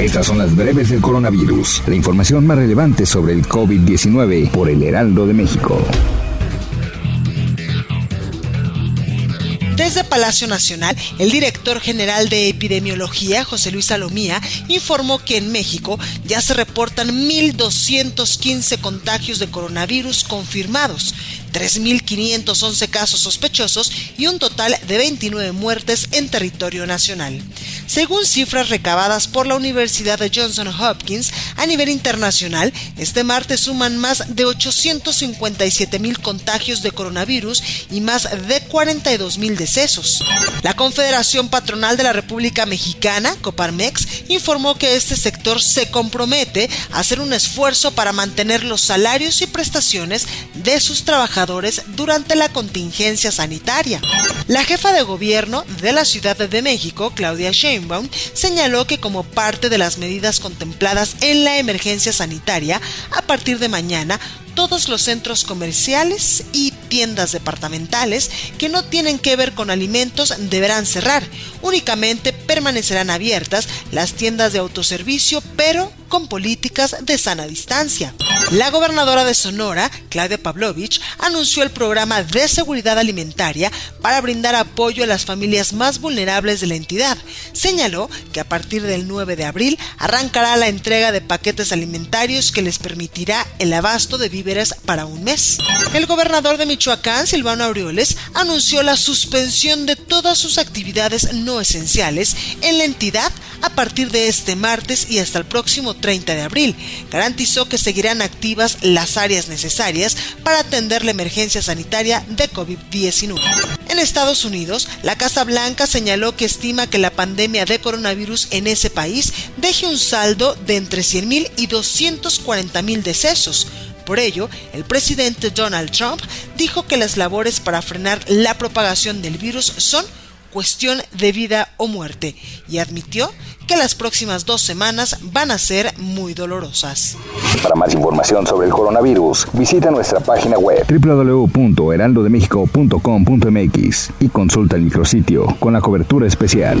Estas son las breves del coronavirus. La información más relevante sobre el COVID-19 por el Heraldo de México. Desde Palacio Nacional, el director general de epidemiología, José Luis Salomía, informó que en México ya se reportan 1.215 contagios de coronavirus confirmados, 3.511 casos sospechosos y un total de 29 muertes en territorio nacional. Según cifras recabadas por la Universidad de Johnson Hopkins, a nivel internacional, este martes suman más de 857 mil contagios de coronavirus y más de 42 mil decesos. La Confederación Patronal de la República Mexicana, Coparmex, informó que este sector se compromete a hacer un esfuerzo para mantener los salarios y prestaciones de sus trabajadores durante la contingencia sanitaria. La jefa de gobierno de la Ciudad de México, Claudia Sheinbaum, señaló que como parte de las medidas contempladas en la emergencia sanitaria, a partir de mañana todos los centros comerciales y tiendas departamentales que no tienen que ver con alimentos deberán cerrar. Únicamente permanecerán abiertas las tiendas de autoservicio, pero con políticas de sana distancia. La gobernadora de Sonora, Claudia Pavlovich, anunció el programa de seguridad alimentaria para brindar apoyo a las familias más vulnerables de la entidad. Señaló que a partir del 9 de abril arrancará la entrega de paquetes alimentarios que les permitirá el abasto de víveres para un mes. El gobernador de Michoacán, Silvano Aureoles, anunció la suspensión de todas sus actividades no esenciales en la entidad a partir de este martes y hasta el próximo 30 de abril. Garantizó que seguirán activas las áreas necesarias para atender la emergencia sanitaria de COVID-19. En Estados Unidos, la Casa Blanca señaló que estima que la pandemia de coronavirus en ese país deje un saldo de entre 100.000 y 240.000 decesos. Por ello, el presidente Donald Trump dijo que las labores para frenar la propagación del virus son cuestión de vida o muerte y admitió que las próximas dos semanas van a ser muy dolorosas. Para más información sobre el coronavirus, visita nuestra página web www.heraldodemexico.com.mx y consulta el micrositio con la cobertura especial.